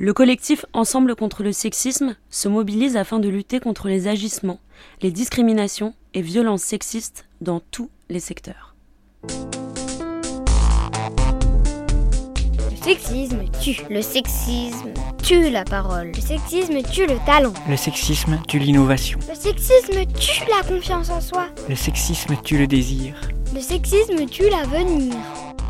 Le collectif Ensemble contre le sexisme se mobilise afin de lutter contre les agissements, les discriminations et violences sexistes dans tous les secteurs. Le sexisme tue. Le sexisme tue la parole. Le sexisme tue le talent. Le sexisme tue l'innovation. Le sexisme tue la confiance en soi. Le sexisme tue le désir. Le sexisme tue l'avenir.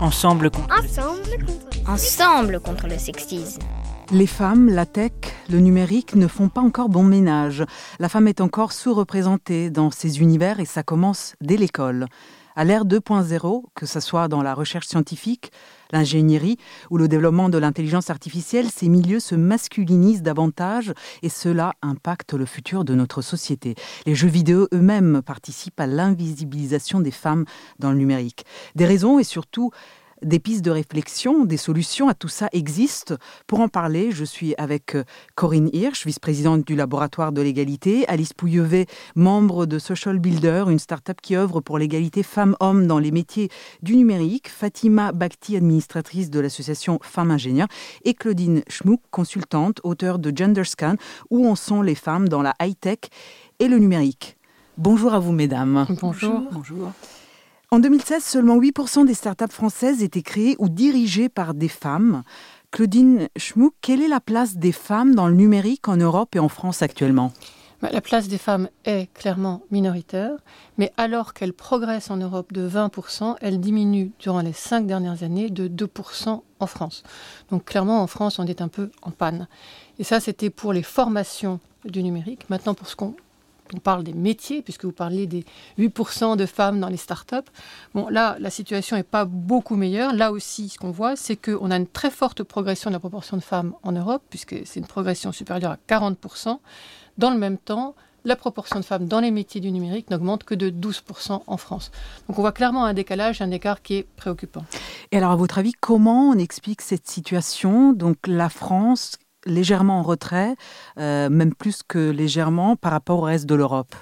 Ensemble contre Ensemble contre Ensemble contre le sexisme. Les femmes, la tech, le numérique ne font pas encore bon ménage. La femme est encore sous-représentée dans ces univers et ça commence dès l'école. À l'ère 2.0, que ce soit dans la recherche scientifique, l'ingénierie ou le développement de l'intelligence artificielle, ces milieux se masculinisent davantage et cela impacte le futur de notre société. Les jeux vidéo eux-mêmes participent à l'invisibilisation des femmes dans le numérique. Des raisons et surtout des pistes de réflexion, des solutions à tout ça existent. Pour en parler, je suis avec euh, Corinne Hirsch, vice-présidente du laboratoire de l'égalité, Alice Pouillevet, membre de Social Builder, une start-up qui œuvre pour l'égalité femmes-hommes dans les métiers du numérique, Fatima Bakhti, administratrice de l'association Femmes Ingénieurs, et Claudine Schmuck, consultante, auteure de Gender Scan, où en sont les femmes dans la high-tech et le numérique. Bonjour à vous, mesdames. Bonjour. Bonjour. En 2016, seulement 8% des startups françaises étaient créées ou dirigées par des femmes. Claudine Schmuck, quelle est la place des femmes dans le numérique en Europe et en France actuellement? Bah, la place des femmes est clairement minoritaire, mais alors qu'elle progresse en Europe de 20%, elle diminue durant les cinq dernières années de 2% en France. Donc clairement, en France, on est un peu en panne. Et ça, c'était pour les formations du numérique. Maintenant, pour ce qu'on on parle des métiers, puisque vous parlez des 8% de femmes dans les startups. Bon, là, la situation n'est pas beaucoup meilleure. Là aussi, ce qu'on voit, c'est qu'on a une très forte progression de la proportion de femmes en Europe, puisque c'est une progression supérieure à 40%. Dans le même temps, la proportion de femmes dans les métiers du numérique n'augmente que de 12% en France. Donc on voit clairement un décalage, un écart qui est préoccupant. Et alors, à votre avis, comment on explique cette situation? Donc la France légèrement en retrait, euh, même plus que légèrement par rapport au reste de l'Europe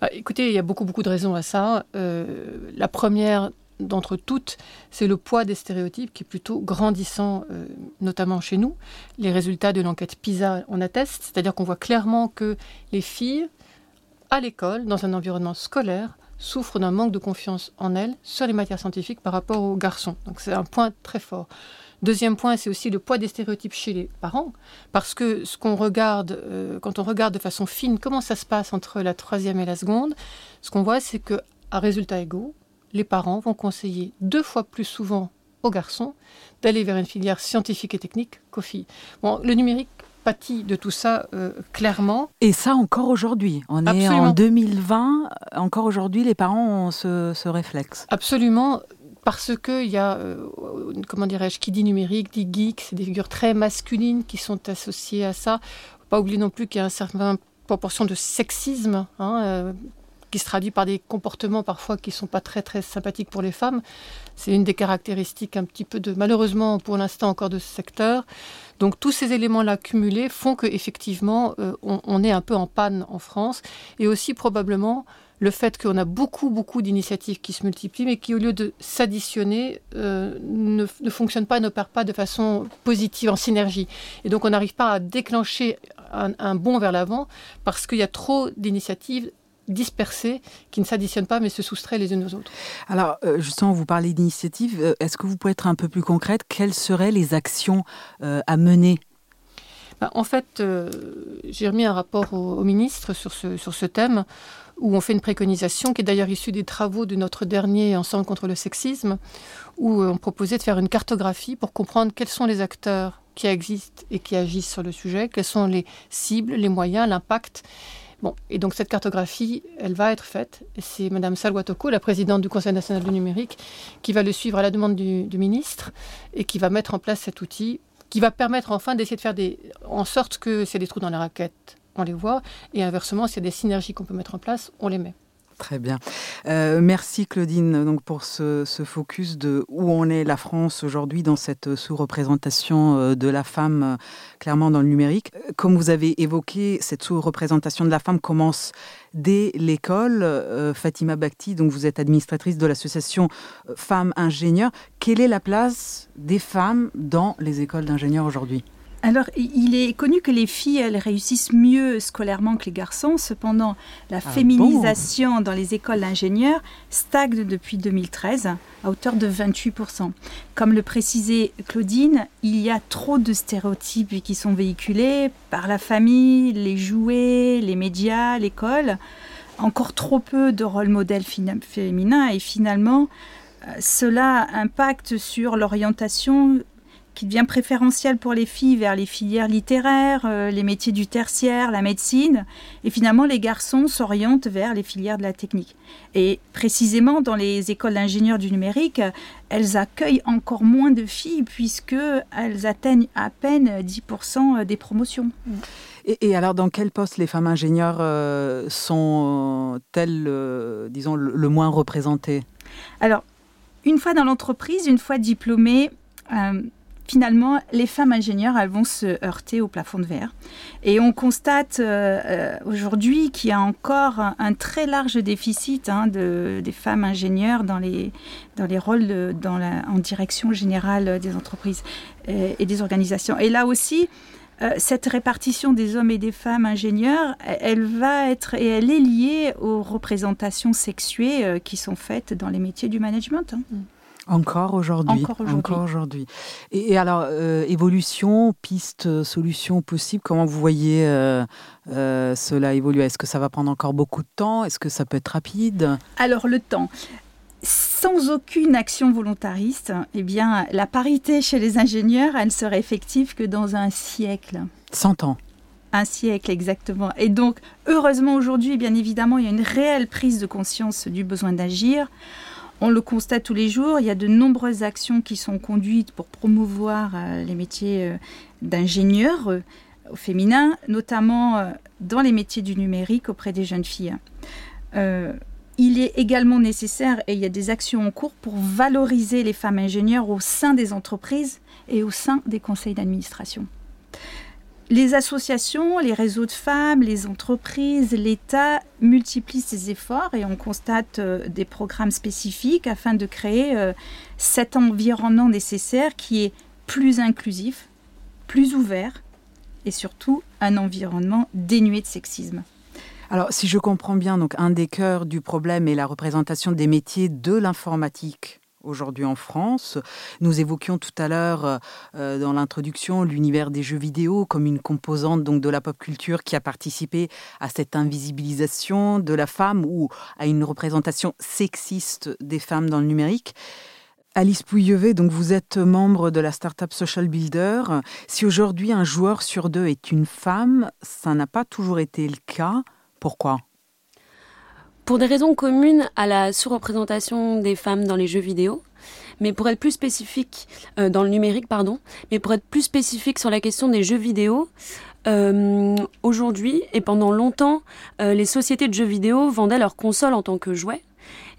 bah, Écoutez, il y a beaucoup, beaucoup de raisons à ça. Euh, la première d'entre toutes, c'est le poids des stéréotypes qui est plutôt grandissant, euh, notamment chez nous. Les résultats de l'enquête PISA en attestent, c'est-à-dire qu'on voit clairement que les filles, à l'école, dans un environnement scolaire, souffrent d'un manque de confiance en elles sur les matières scientifiques par rapport aux garçons. Donc c'est un point très fort. Deuxième point, c'est aussi le poids des stéréotypes chez les parents, parce que ce qu'on regarde, euh, quand on regarde de façon fine comment ça se passe entre la troisième et la seconde, ce qu'on voit, c'est que à résultats égaux, les parents vont conseiller deux fois plus souvent aux garçons d'aller vers une filière scientifique et technique qu'aux filles. Bon, le numérique pâtit de tout ça euh, clairement. Et ça encore aujourd'hui. On est en 2020, encore aujourd'hui, les parents ont ce, ce réflexe. Absolument parce qu'il y a, euh, comment dirais-je, qui dit numérique, dit geek, c'est des figures très masculines qui sont associées à ça. Faut pas oublier non plus qu'il y a une certaine proportion de sexisme, hein, euh, qui se traduit par des comportements parfois qui sont pas très très sympathiques pour les femmes. C'est une des caractéristiques un petit peu de, malheureusement pour l'instant encore de ce secteur. Donc tous ces éléments-là cumulés font qu'effectivement euh, on est un peu en panne en France et aussi probablement le fait qu'on a beaucoup, beaucoup d'initiatives qui se multiplient, mais qui, au lieu de s'additionner, euh, ne, ne fonctionnent pas, n'opèrent pas de façon positive, en synergie. Et donc, on n'arrive pas à déclencher un, bond vers l'avant parce qu'il y a trop d'initiatives dispersées qui ne s'additionnent pas mais se soustraient les unes aux autres. Alors euh, justement, vous parlez d'initiatives. Euh, est-ce que vous pouvez être un peu plus concrète? Quelles seraient les actions à mener? Ben, En fait, j'ai remis un rapport au, au ministre sur ce, sur ce thème où on fait une préconisation qui est d'ailleurs issue des travaux de notre dernier Ensemble contre le sexisme, où on proposait de faire une cartographie pour comprendre quels sont les acteurs qui existent et qui agissent sur le sujet, quelles sont les cibles, les moyens, l'impact. Bon, et donc cette cartographie, elle va être faite. C'est Madame Salwatoko, la présidente du Conseil national du numérique, qui va le suivre à la demande du, ministre et qui va mettre en place cet outil qui va permettre enfin d'essayer de faire des, en sorte que c'est des trous dans la raquette on les voit. Et inversement, s'il y a des synergies qu'on peut mettre en place, on les met. Très bien. Euh, merci Claudine donc pour ce, focus de où on est la France aujourd'hui dans cette sous-représentation euh, de la femme euh, clairement dans le numérique. Comme vous avez évoqué, cette sous-représentation de la femme commence dès l'école. Fatima Bakhti, donc vous êtes administratrice de l'association Femmes Ingénieurs. Quelle est la place des femmes dans les écoles d'ingénieurs aujourd'hui? Alors, il est connu que les filles, elles réussissent mieux scolairement que les garçons. Cependant, la Ah féminisation dans les écoles d'ingénieurs stagne depuis 2013 à hauteur de 28%. Comme le précisait Claudine, il y a trop de stéréotypes qui sont véhiculés par la famille, les jouets, les médias, l'école. Encore trop peu de rôles modèles féminins et finalement, euh, cela impacte sur l'orientation qui devient préférentielle pour les filles vers les filières littéraires, euh, les métiers du tertiaire, la médecine, et finalement les garçons s'orientent vers les filières de la technique. Et précisément dans les écoles d'ingénieurs du numérique, elles accueillent encore moins de filles puisque elles atteignent à peine 10% des promotions. Et, et alors, dans quel poste les femmes ingénieures euh, sont-elles, euh, disons, le, le moins représentées? Alors, une fois dans l'entreprise, une fois diplômées, euh, finalement, les femmes ingénieures, elles vont se heurter au plafond de verre. Et on constate euh, euh, aujourd'hui qu'il y a encore un, très large déficit hein, de, des femmes ingénieures dans les, dans les rôles en direction générale des entreprises et, et des organisations. Et là aussi, euh, cette répartition des hommes et des femmes ingénieurs, elle- va être et elle est liée aux représentations sexuées euh, qui sont faites dans les métiers du management. Encore aujourd'hui. Encore aujourd'hui. Et, et alors, euh, évolution, piste, euh, solution possible, comment vous voyez euh, euh, cela évoluer? Est-ce que ça va prendre encore beaucoup de temps? Est-ce que ça peut être rapide? Alors le temps. Sans aucune action volontariste, eh bien, la parité chez les ingénieurs, elle serait effective que dans un siècle. 100 ans. Un siècle exactement. Et donc, heureusement aujourd'hui, bien évidemment, il y a une réelle prise de conscience du besoin d'agir. On le constate tous les jours. Il y a de nombreuses actions qui sont conduites pour promouvoir euh, les métiers euh, d'ingénieurs euh, au féminin, notamment dans les métiers du numérique auprès des jeunes filles. Il est également nécessaire, et il y a des actions en cours, pour valoriser les femmes ingénieures au sein des entreprises et au sein des conseils d'administration. Les associations, les réseaux de femmes, les entreprises, l'État multiplient ces efforts et on constate euh, des programmes spécifiques afin de créer euh, cet environnement nécessaire qui est plus inclusif, plus ouvert et surtout un environnement dénué de sexisme. Alors, si je comprends bien, donc un des cœurs du problème est la représentation des métiers de l'informatique aujourd'hui en France. Nous évoquions tout à l'heure euh, dans l'introduction l'univers des jeux vidéo comme une composante donc de la pop culture qui a participé à cette invisibilisation de la femme ou à une représentation sexiste des femmes dans le numérique. Alice Pouillevet, donc vous êtes membre de la startup Social Builder. Si aujourd'hui un joueur sur deux est une femme, ça n'a pas toujours été le cas. Pourquoi? Pour des raisons communes à la sous-représentation des femmes dans les jeux vidéo, mais pour être plus spécifique euh, dans le numérique, pardon, mais pour être plus spécifique sur la question des jeux vidéo, euh, aujourd'hui et pendant longtemps, euh, les sociétés de jeux vidéo vendaient leurs consoles en tant que jouets.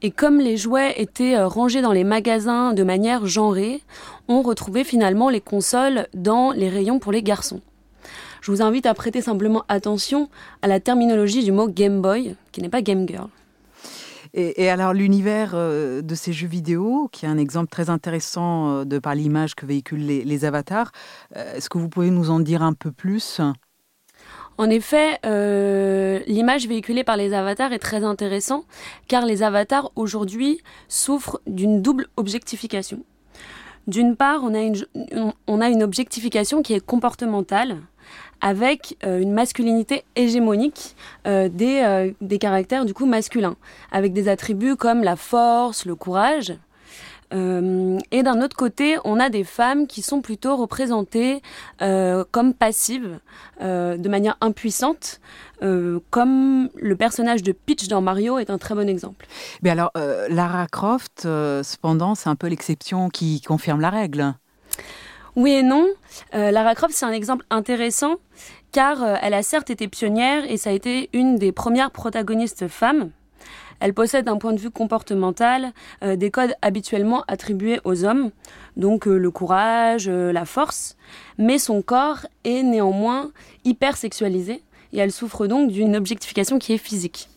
Et comme les jouets étaient rangés dans les magasins de manière genrée, on retrouvait finalement les consoles dans les rayons pour les garçons. Je vous invite à prêter simplement attention à la terminologie du mot Game Boy, qui n'est pas Game Girl. Et, alors l'univers euh, de ces jeux vidéo, qui est un exemple très intéressant euh, de par l'image que véhiculent les, avatars, euh, est-ce que vous pouvez nous en dire un peu plus? En effet, l'image véhiculée par les avatars est très intéressant car les avatars aujourd'hui souffrent d'une double objectification. D'une part, on a, une, on a une objectification qui est comportementale avec euh, une masculinité hégémonique euh, des, euh, des caractères du coup masculins, avec des attributs comme la force, le courage. Et d'un autre côté, on a des femmes qui sont plutôt représentées comme passives, de manière impuissante, comme le personnage de Peach dans Mario est un très bon exemple. Mais alors, Lara Croft, cependant, c'est un peu l'exception qui confirme la règle. Oui et non. Euh, Lara Croft, c'est un exemple intéressant car euh, elle a certes été pionnière et ça a été une des premières protagonistes femmes. Elle possède d'un point de vue comportemental euh, des codes habituellement attribués aux hommes, donc le courage, la force, mais son corps est néanmoins hyper sexualisé et elle souffre donc d'une objectification qui est physique.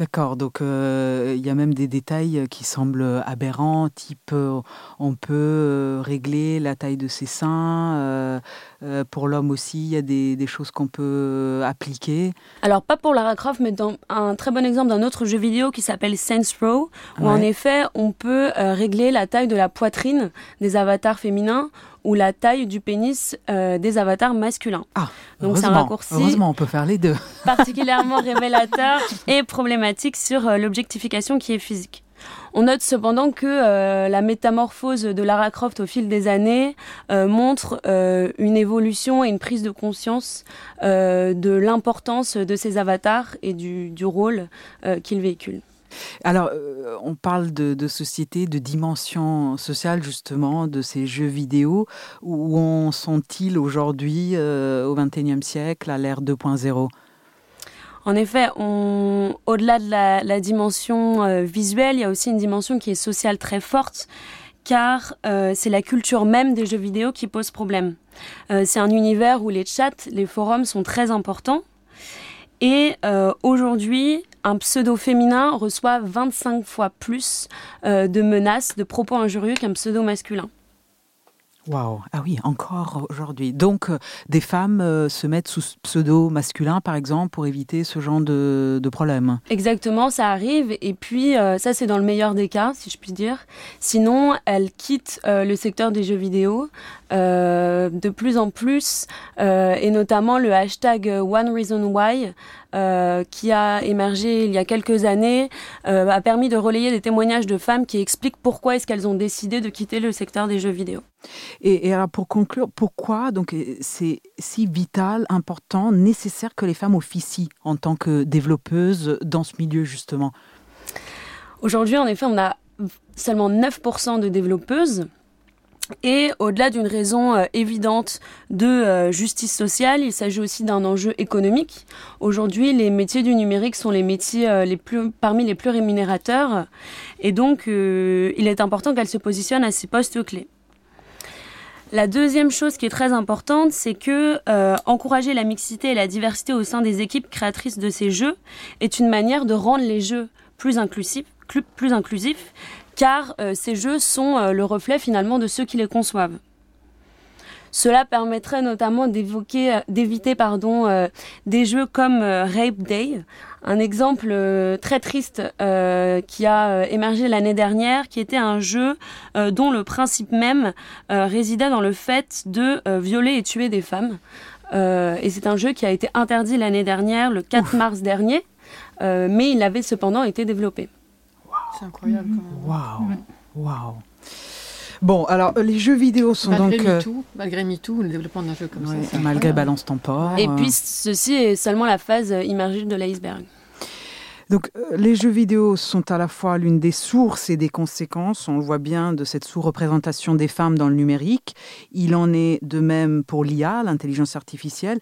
D'accord, donc euh, il y a même des détails qui semblent aberrants, type euh, on peut euh, régler la taille de ses seins, pour l'homme aussi il y a des, choses qu'on peut appliquer. Alors pas pour Lara Croft, mais dans un très bon exemple d'un autre jeu vidéo qui s'appelle Sense Row, où en effet on peut régler la taille de la poitrine des avatars féminins ou la taille du pénis euh, des avatars masculins. Ah, Donc c'est un raccourci heureusement, on peut faire les deux. particulièrement révélateur et problématique sur euh, l'objectification qui est physique. On note cependant que euh, la métamorphose de Lara Croft au fil des années montre une évolution et une prise de conscience de l'importance de ces avatars et du, du rôle qu'ils véhiculent. Alors, euh, on parle de, société, de dimension sociale justement, de ces jeux vidéo. Où en sont-ils aujourd'hui euh, au XXIe siècle, à l'ère 2.0 en effet, au-delà de la, dimension euh, visuelle, il y a aussi une dimension qui est sociale très forte, car c'est la culture même des jeux vidéo qui pose problème. c'est un univers où les chats, les forums sont très importants. Et aujourd'hui, un pseudo féminin reçoit 25 fois plus euh, de menaces, de propos injurieux qu'un pseudo masculin. Waouh, ah oui, encore aujourd'hui. Donc, euh, des femmes euh, se mettent sous pseudo masculin, par exemple, pour éviter ce genre de, de problème. Exactement, ça arrive. Et puis, ça, c'est dans le meilleur des cas, si je puis dire. Sinon, elles quittent le secteur des jeux vidéo de plus en plus, et notamment le hashtag One Reason Why euh, qui a émergé il y a quelques années, euh, a permis de relayer des témoignages de femmes qui expliquent pourquoi est-ce qu'elles ont décidé de quitter le secteur des jeux vidéo. Et, alors pour conclure, pourquoi donc c'est si vital, important, nécessaire que les femmes officient en tant que développeuses dans ce milieu justement? Aujourd'hui, en effet, on a seulement 9% de développeuses. Et au-delà d'une raison euh, évidente de euh, justice sociale, il s'agit aussi d'un enjeu économique. Aujourd'hui, les métiers du numérique sont les métiers euh, les plus, parmi les plus rémunérateurs. Et donc, il est important qu'elles se positionnent à ces postes clés. La deuxième chose qui est très importante, c'est que encourager la mixité et la diversité au sein des équipes créatrices de ces jeux est une manière de rendre les jeux plus inclusifs car euh, ces jeux sont euh, le reflet finalement de ceux qui les conçoivent. Cela permettrait notamment d'évoquer, euh, d'éviter pardon, des jeux comme Rape Day, un exemple très triste qui a émergé l'année dernière, qui était un jeu dont le principe même résidait dans le fait de violer et tuer des femmes. et c'est un jeu qui a été interdit l'année dernière, le 4 mars dernier, mais il avait cependant été développé. C'est incroyable quand même. Waouh Waouh Bon, alors les jeux vidéo sont malgré donc. MeToo, malgré MeToo, le développement d'un jeu comme ça. Malgré Balance Tempore. Et puis ceci est seulement la phase immergée de l'iceberg. Donc euh, les jeux vidéo sont à la fois l'une des sources et des conséquences, on le voit bien, de cette sous-représentation des femmes dans le numérique. Il en est de même pour l'IA, l'intelligence artificielle.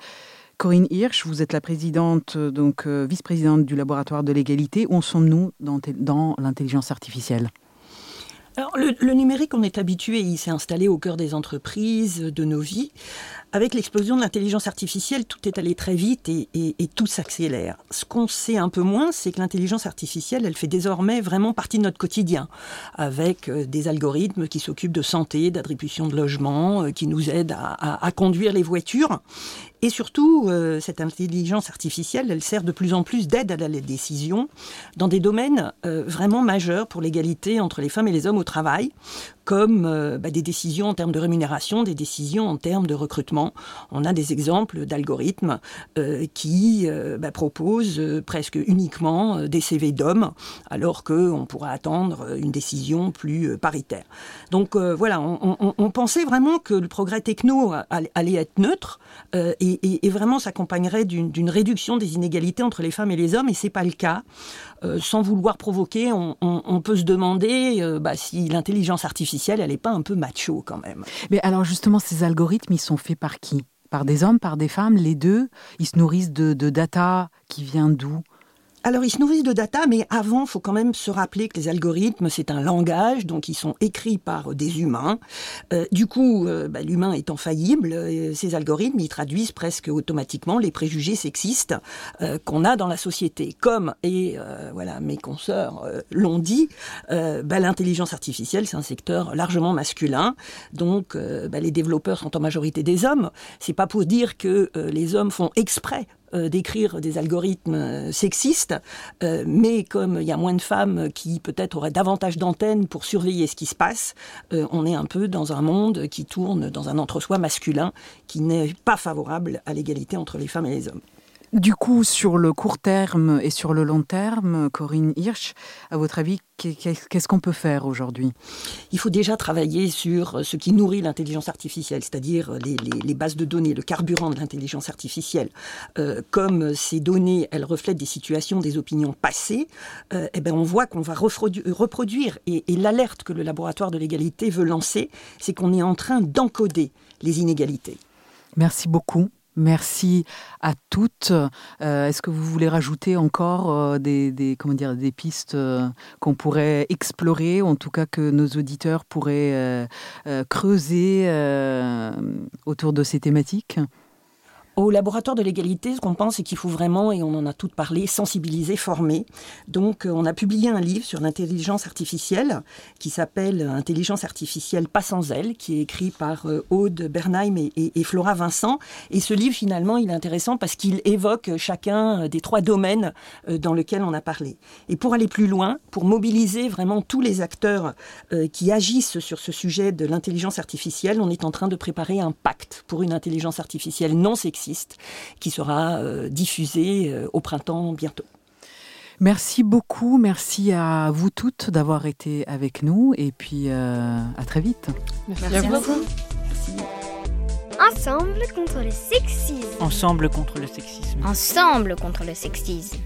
Corinne Hirsch, vous êtes la présidente, euh, donc euh, vice-présidente du laboratoire de l'égalité. Où sommes-nous dans, l'intelligence artificielle? Alors, le, numérique, on est habitué, il s'est installé au cœur des entreprises, de nos vies. Avec l'explosion de l'intelligence artificielle, tout est allé très vite et, tout s'accélère. Ce qu'on sait un peu moins, c'est que l'intelligence artificielle, elle fait désormais vraiment partie de notre quotidien, avec euh, des algorithmes qui s'occupent de santé, d'attribution de logement, qui nous aident à conduire les voitures. Et surtout, euh, cette intelligence artificielle, elle sert de plus en plus d'aide à la décision dans des domaines euh, vraiment majeurs pour l'égalité entre les femmes et les hommes au travail, comme euh, bah, des décisions en termes de rémunération, des décisions en termes de recrutement. On a des exemples d'algorithmes euh, qui euh, bah, proposent presque uniquement des CV d'hommes, alors qu'on pourrait attendre une décision plus paritaire. Donc voilà, on, pensait vraiment que le progrès techno allait être neutre et, vraiment s'accompagnerait d'une réduction des inégalités entre les femmes et les hommes, et c'est pas le cas. Sans vouloir provoquer, on, peut se demander bah, si l'intelligence artificielle, elle n'est pas un peu macho quand même. Mais alors justement, ces algorithmes, ils sont faits par qui? Par des hommes, par des femmes, les deux? Ils se nourrissent de, data qui vient d'où? Alors, ils se nourrissent de data, mais avant, faut quand même se rappeler que les algorithmes, c'est un langage, donc ils sont écrits par des humains. Euh, du coup, euh, bah, l'humain étant faillible, euh, ces algorithmes, ils traduisent presque automatiquement les préjugés sexistes qu'on a dans la société. Comme, et voilà, mes consoeurs l'ont dit, bah, l'intelligence artificielle, c'est un secteur largement masculin, donc bah, les développeurs sont en majorité des hommes. C'est pas pour dire que les hommes font exprès euh, d'écrire des algorithmes euh, sexistes, euh, mais comme il y a moins de femmes qui peut-être auraient davantage d'antennes pour surveiller ce qui se passe, on est un peu dans un monde qui tourne dans un entre-soi masculin qui n'est pas favorable à l'égalité entre les femmes et les hommes. Du coup, sur le court terme et sur le long terme, Corinne Hirsch, à votre avis, qu'est-ce qu'on peut faire aujourd'hui? Il faut déjà travailler sur ce qui nourrit l'intelligence artificielle, c'est-à-dire les, bases de données, le carburant de l'intelligence artificielle. Euh, comme ces données, elles reflètent des situations, des opinions passées, euh, eh ben on voit qu'on va reproduire. Et, et l'alerte que le laboratoire de l'égalité veut lancer, c'est qu'on est en train d'encoder les inégalités. Merci beaucoup. Merci à toutes. Euh, est-ce que vous voulez rajouter encore euh, des, comment dire, des pistes euh, qu'on pourrait explorer, ou en tout cas que nos auditeurs pourraient creuser autour de ces thématiques? Au laboratoire de l'égalité, ce qu'on pense, c'est qu'il faut vraiment, et on en a toutes parlé, sensibiliser, former. Donc, euh, on a publié un livre sur l'intelligence artificielle qui s'appelle Intelligence artificielle pas sans elle, qui est écrit par euh, Aude Bernheim et, Flora Vincent. Et ce livre, finalement, il est intéressant parce qu'il évoque chacun des trois domaines euh, dans lesquels on a parlé. Et pour aller plus loin, pour mobiliser vraiment tous les acteurs qui agissent sur ce sujet de l'intelligence artificielle, on est en train de préparer un pacte pour une intelligence artificielle non sexiste qui sera euh, diffusé euh, au printemps bientôt. Merci beaucoup, merci à vous toutes d'avoir été avec nous et puis euh, à très vite. Merci, beaucoup. Ensemble contre le sexisme. Ensemble contre le sexisme. Ensemble contre le sexisme.